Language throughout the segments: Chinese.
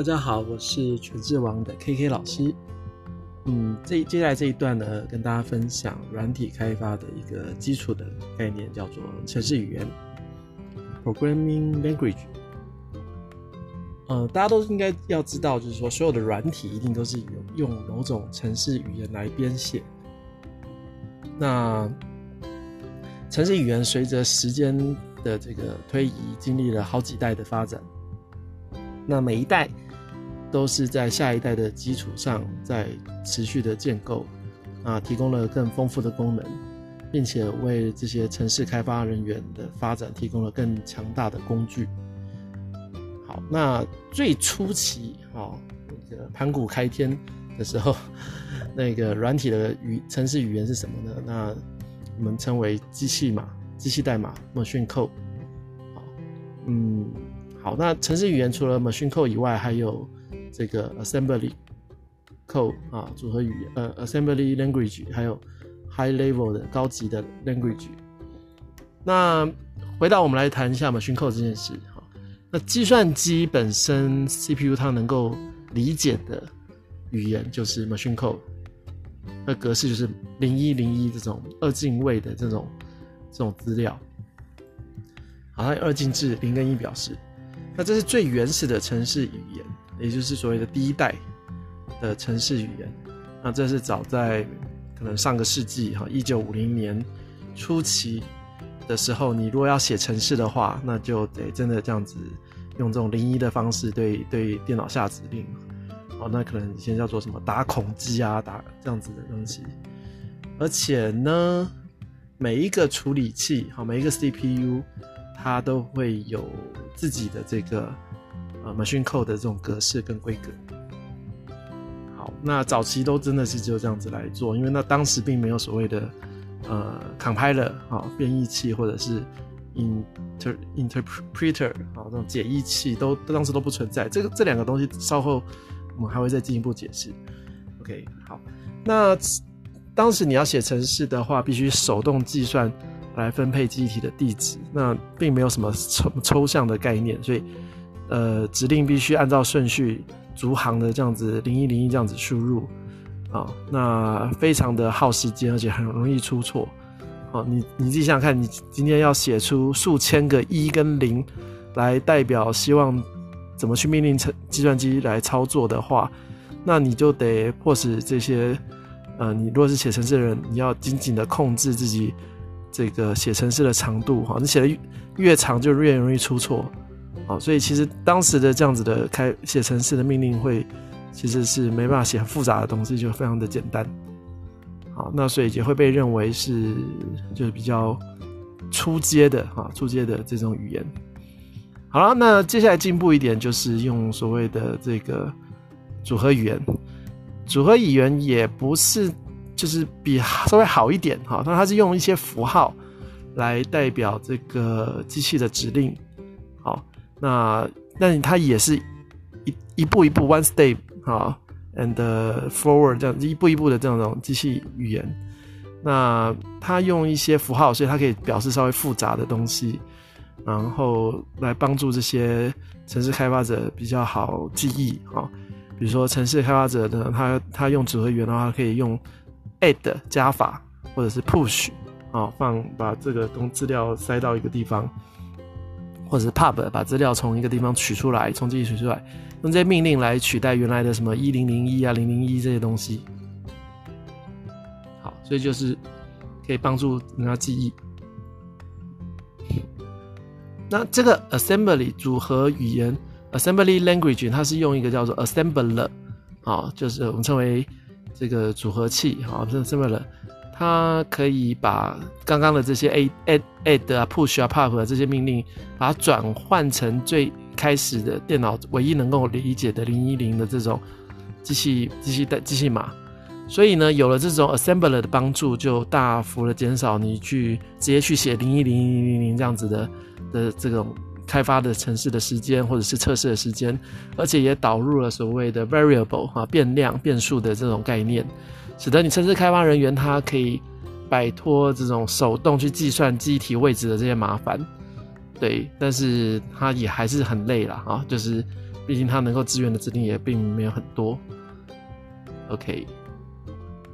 大家好，我是全智王的 KK 老师。嗯，这接下来这一段呢，跟大家分享软体开发的一个基础的概念，叫做程式语言 （Programming Language）。呃，大家都应该要知道，就是说，所有的软体一定都是有用某种程式语言来编写。那程式语言随着时间的这个推移，经历了好几代的发展。那每一代都是在下一代的基础上，在持续的建构，啊，提供了更丰富的功能，并且为这些城市开发人员的发展提供了更强大的工具。好，那最初期，啊，那个盘古开天的时候，那个软体的语城市语言是什么呢？那我们称为机器码、机器代码 （machine code）。好，嗯。好，那城市语言除了 machine code 以外，还有这个 assembly code 啊，组合语言，呃，assembly language，还有 high level 的高级的 language。那回到我们来谈一下 machine code 这件事哈。那计算机本身 CPU 它能够理解的语言就是 machine code，那格式就是零一零一这种二进位的这种这种资料。好，它二进制零跟一表示。那这是最原始的城市语言，也就是所谓的第一代的城市语言。那这是早在可能上个世纪哈，一九五零年初期的时候，你如果要写城市的话，那就得真的这样子用这种零一的方式对对电脑下指令。哦，那可能以前叫做什么打孔机啊，打这样子的东西。而且呢，每一个处理器，好，每一个 CPU。它都会有自己的这个呃 machine code 的这种格式跟规格。好，那早期都真的是就这样子来做，因为那当时并没有所谓的呃 compiler 啊编译器或者是 inter interpreter 啊这种解译器都当时都不存在。这个这两个东西稍后我们还会再进一步解释。OK，好，那当时你要写程式的话，必须手动计算。来分配记忆体的地址，那并没有什么抽抽象的概念，所以，呃，指令必须按照顺序逐行的这样子零一零一这样子输入，啊，那非常的耗时间，而且很容易出错，哦，你你自己想想看，你今天要写出数千个一跟零来代表希望怎么去命令程计算机来操作的话，那你就得迫使这些，呃，你如果是写程式的人，你要紧紧的控制自己。这个写程式的长度哈，你写的越长就越容易出错，啊，所以其实当时的这样子的开写程式的命令会，其实是没办法写很复杂的东西，就非常的简单，好，那所以也会被认为是就是比较初阶的哈，初阶的这种语言。好了，那接下来进步一点就是用所谓的这个组合语言，组合语言也不是。就是比稍微好一点哈，但它是用一些符号来代表这个机器的指令，好，那那它也是一一步一步 one step 啊，and forward 这样一步一步的这种机器语言，那它用一些符号，所以它可以表示稍微复杂的东西，然后来帮助这些城市开发者比较好记忆啊，比如说城市开发者呢，他他用组合语言的话，可以用。add 加法或者是 push 啊，放把这个东资料塞到一个地方，或者是 pub 把资料从一个地方取出来，从这里取出来，用这些命令来取代原来的什么一零零一啊零零一这些东西。好，所以就是可以帮助人家记忆。那这个 assembly 组合语言 assembly language 它是用一个叫做 assembler 啊，就是我们称为。这个组合器，好，是这么了，它可以把刚刚的这些 a add add 啊 push 啊 pop 啊这些命令，把它转换成最开始的电脑唯一能够理解的零一零的这种机器机器的机器码。所以呢，有了这种 assembler 的帮助，就大幅的减少你去直接去写零一零零零零这样子的的这种。开发的城市的时间，或者是测试的时间，而且也导入了所谓的 variable 哈变量变数的这种概念，使得你城市开发人员他可以摆脱这种手动去计算机体位置的这些麻烦。对，但是他也还是很累了啊，就是毕竟他能够支援的指令也并没有很多。OK，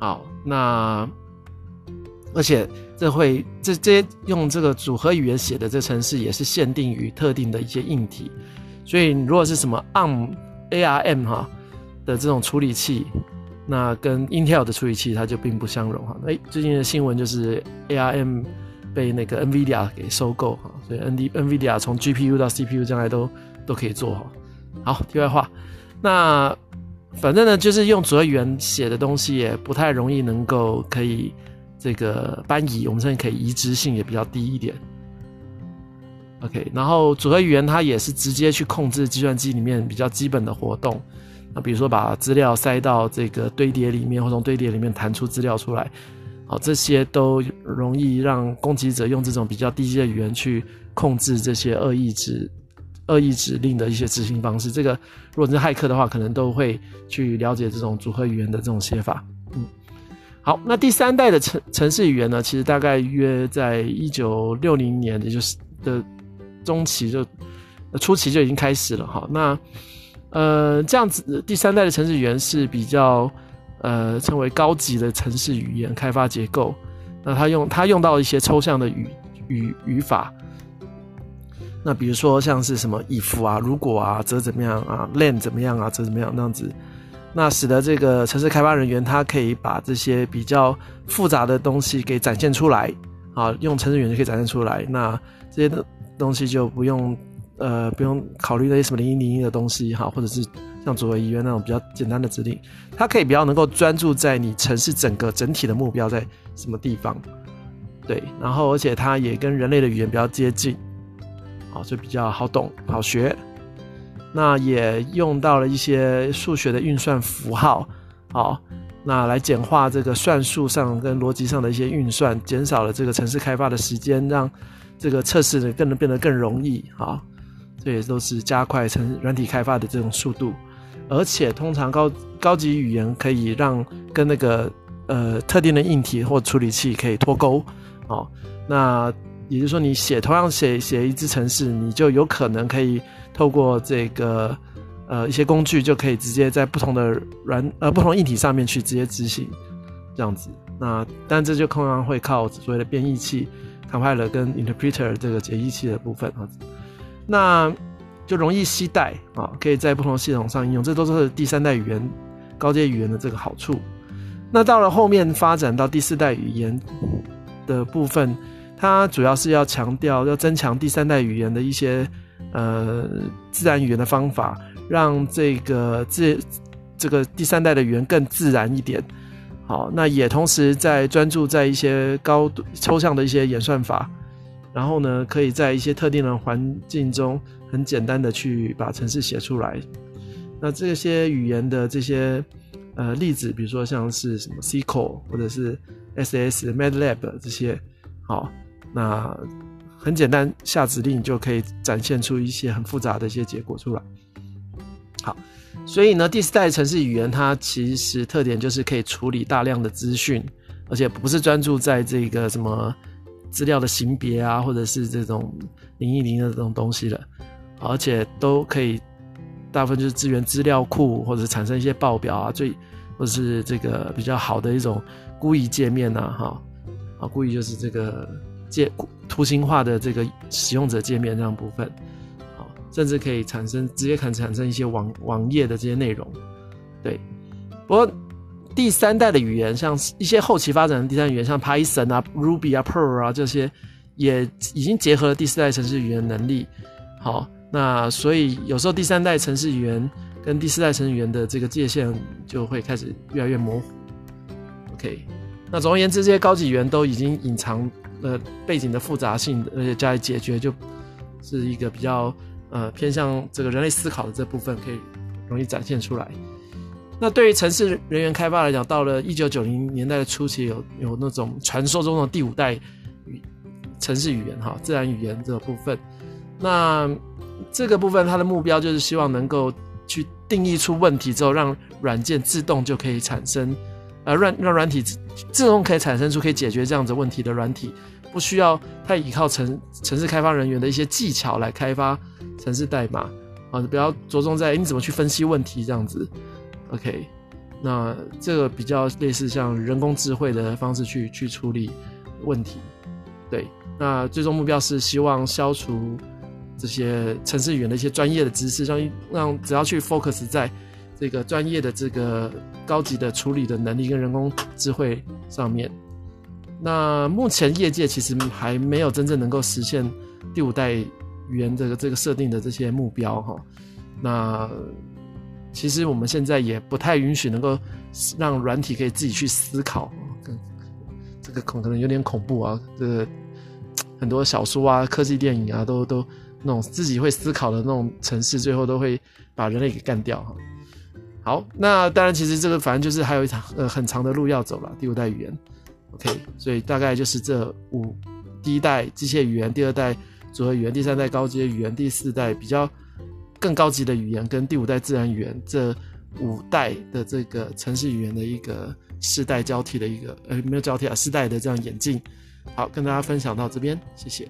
好，那而且这会这这些用这个组合语言写的这程式也是限定于特定的一些硬体，所以如果是什么 ARM ARM 哈的这种处理器，那跟 Intel 的处理器它就并不相容哈。哎，最近的新闻就是 ARM 被那个 NVIDIA 给收购哈，所以 N D NVIDIA 从 GPU 到 CPU 将来都都可以做哈。好，题外话，那。反正呢，就是用组合语言写的东西也不太容易能够可以这个搬移，我们甚至可以移植性也比较低一点。OK，然后组合语言它也是直接去控制计算机里面比较基本的活动，那比如说把资料塞到这个堆叠里面，或从堆叠里面弹出资料出来，好，这些都容易让攻击者用这种比较低级的语言去控制这些恶意指。恶意指令的一些执行方式，这个如果是骇客的话，可能都会去了解这种组合语言的这种写法。嗯，好，那第三代的城城市语言呢，其实大概约在一九六零年，也就是的中期就初期就已经开始了哈。那呃，这样子第三代的城市语言是比较呃称为高级的城市语言开发结构。那它用它用到一些抽象的语语语法。那比如说像是什么 if 啊，如果啊，则怎么样啊，then 怎么样啊，则怎么样那样子，那使得这个城市开发人员他可以把这些比较复杂的东西给展现出来啊，用城市语言就可以展现出来。那这些东西就不用呃不用考虑那些什么零一零一的东西哈，或者是像组合语言那种比较简单的指令，它可以比较能够专注在你城市整个整体的目标在什么地方，对，然后而且它也跟人类的语言比较接近。好，就比较好懂、好学。那也用到了一些数学的运算符号，好，那来简化这个算术上跟逻辑上的一些运算，减少了这个城市开发的时间，让这个测试呢更能变得更容易。好，这也都是加快成软体开发的这种速度。而且，通常高高级语言可以让跟那个呃特定的硬体或处理器可以脱钩。哦，那。也就是说，你写同样写写一支程式，你就有可能可以透过这个呃一些工具，就可以直接在不同的软呃不同硬体上面去直接执行这样子。那但这就通常会靠所谓的编译器 compiler 跟 interpreter 这个解译器的部分啊，那就容易携带啊，可以在不同系统上应用，这都是第三代语言高阶语言的这个好处。那到了后面发展到第四代语言的部分。它主要是要强调，要增强第三代语言的一些呃自然语言的方法，让这个自这个第三代的语言更自然一点。好，那也同时在专注在一些高度抽象的一些演算法，然后呢，可以在一些特定的环境中很简单的去把程式写出来。那这些语言的这些呃例子，比如说像是什么 SQL 或者是 SS、MATLAB 这些，好。那很简单，下指令就可以展现出一些很复杂的一些结果出来。好，所以呢，第四代程式语言它其实特点就是可以处理大量的资讯，而且不是专注在这个什么资料的型别啊，或者是这种零一零的这种东西了，而且都可以大部分就是资源资料库，或者产生一些报表啊，最或者是这个比较好的一种故意界面呐，哈，啊，故意就是这个。界图形化的这个使用者界面这样部分，啊，甚至可以产生直接可产生一些网网页的这些内容，对。不过第三代的语言，像一些后期发展的第三语言，像 Python 啊、Ruby 啊、Perl 啊这些，也已经结合了第四代城市语言能力。好，那所以有时候第三代城市语言跟第四代城市语言的这个界限就会开始越来越模糊。OK，那总而言之，这些高级语言都已经隐藏。呃，背景的复杂性，而且加以解决，就是一个比较呃偏向这个人类思考的这部分，可以容易展现出来。那对于城市人员开发来讲，到了一九九零年代的初期，有有那种传说中的第五代语城市语言哈，自然语言这个部分。那这个部分它的目标就是希望能够去定义出问题之后，让软件自动就可以产生，呃软让软体自动可以产生出可以解决这样子问题的软体。不需要太依靠城城市开发人员的一些技巧来开发城市代码，啊，比较着重在你怎么去分析问题这样子。OK，那这个比较类似像人工智慧的方式去去处理问题。对，那最终目标是希望消除这些城市语言的一些专业的知识，让让只要去 focus 在这个专业的这个高级的处理的能力跟人工智慧上面。那目前业界其实还没有真正能够实现第五代语言这个这个设定的这些目标哈。那其实我们现在也不太允许能够让软体可以自己去思考，这个恐可能有点恐怖啊。这个很多小说啊、科技电影啊，都都那种自己会思考的那种城市，最后都会把人类给干掉哈。好，那当然其实这个反正就是还有一场呃很长的路要走了，第五代语言。OK，所以大概就是这五，第一代机械语言，第二代组合语言，第三代高阶语言，第四代比较更高级的语言，跟第五代自然语言，这五代的这个城市语言的一个世代交替的一个，呃，没有交替啊，世代的这样演进。好，跟大家分享到这边，谢谢。